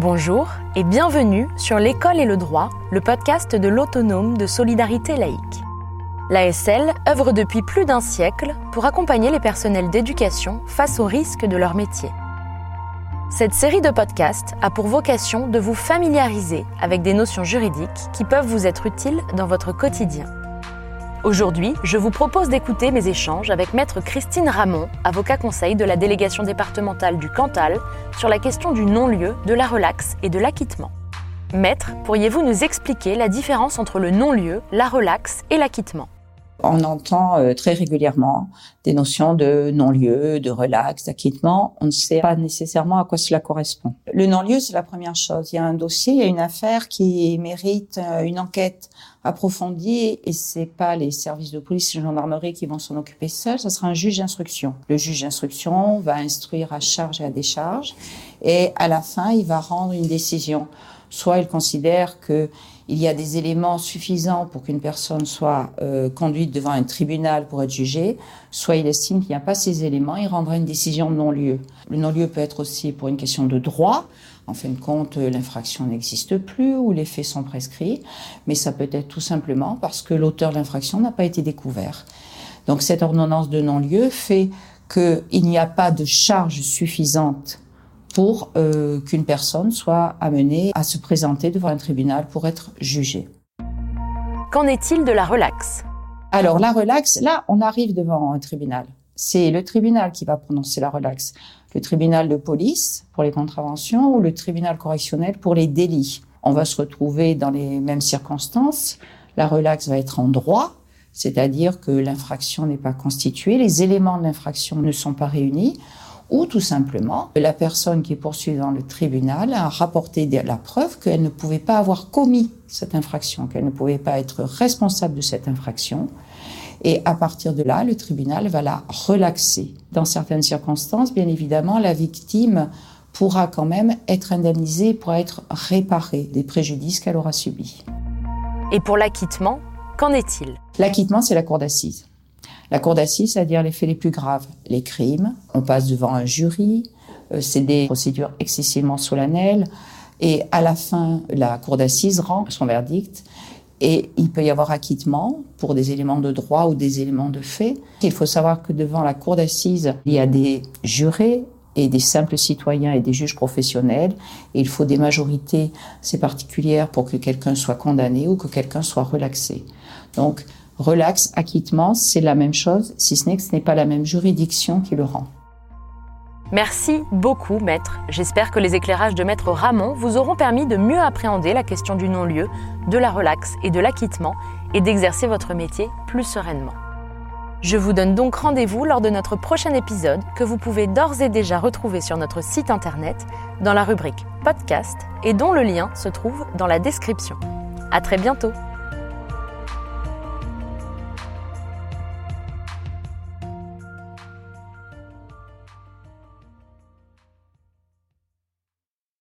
Bonjour et bienvenue sur L'école et le droit, le podcast de l'autonome de solidarité laïque. L'ASL œuvre depuis plus d'un siècle pour accompagner les personnels d'éducation face aux risques de leur métier. Cette série de podcasts a pour vocation de vous familiariser avec des notions juridiques qui peuvent vous être utiles dans votre quotidien. Aujourd'hui, je vous propose d'écouter mes échanges avec Maître Christine Ramon, avocat conseil de la délégation départementale du Cantal, sur la question du non-lieu, de la relaxe et de l'acquittement. Maître, pourriez-vous nous expliquer la différence entre le non-lieu, la relaxe et l'acquittement? On entend euh, très régulièrement des notions de non-lieu, de relax, d'acquittement. On ne sait pas nécessairement à quoi cela correspond. Le non-lieu, c'est la première chose. Il y a un dossier, il y a une affaire qui mérite euh, une enquête approfondie et c'est pas les services de police et de gendarmerie qui vont s'en occuper seuls, ça sera un juge d'instruction. Le juge d'instruction va instruire à charge et à décharge et à la fin, il va rendre une décision. Soit il considère que il y a des éléments suffisants pour qu'une personne soit euh, conduite devant un tribunal pour être jugée, soit il estime qu'il n'y a pas ces éléments, il rendra une décision de non-lieu. Le non-lieu peut être aussi pour une question de droit, en fin de compte, l'infraction n'existe plus ou les faits sont prescrits, mais ça peut être tout simplement parce que l'auteur de l'infraction n'a pas été découvert. Donc cette ordonnance de non-lieu fait qu'il n'y a pas de charge suffisante pour euh, qu'une personne soit amenée à se présenter devant un tribunal pour être jugée. Qu'en est-il de la relaxe? Alors la relaxe, là, on arrive devant un tribunal. C'est le tribunal qui va prononcer la relaxe. Le tribunal de police pour les contraventions ou le tribunal correctionnel pour les délits. On va se retrouver dans les mêmes circonstances. La relaxe va être en droit, c'est-à-dire que l'infraction n'est pas constituée, les éléments de l'infraction ne sont pas réunis ou tout simplement la personne qui est poursuivie dans le tribunal a rapporté la preuve qu'elle ne pouvait pas avoir commis cette infraction, qu'elle ne pouvait pas être responsable de cette infraction. Et à partir de là, le tribunal va la relaxer. Dans certaines circonstances, bien évidemment, la victime pourra quand même être indemnisée, pourra être réparée des préjudices qu'elle aura subis. Et pour l'acquittement, qu'en est-il? L'acquittement, c'est la cour d'assises. La cour d'assises, c'est-à-dire les faits les plus graves, les crimes. On passe devant un jury, euh, c'est des procédures excessivement solennelles. Et à la fin, la cour d'assises rend son verdict. Et il peut y avoir acquittement pour des éléments de droit ou des éléments de fait. Il faut savoir que devant la cour d'assises, il y a des jurés et des simples citoyens et des juges professionnels. Et il faut des majorités assez particulières pour que quelqu'un soit condamné ou que quelqu'un soit relaxé. Donc, Relax, acquittement, c'est la même chose, si ce n'est que ce n'est pas la même juridiction qui le rend. Merci beaucoup, maître. J'espère que les éclairages de maître Ramon vous auront permis de mieux appréhender la question du non-lieu, de la relax et de l'acquittement et d'exercer votre métier plus sereinement. Je vous donne donc rendez-vous lors de notre prochain épisode que vous pouvez d'ores et déjà retrouver sur notre site internet dans la rubrique podcast et dont le lien se trouve dans la description. À très bientôt!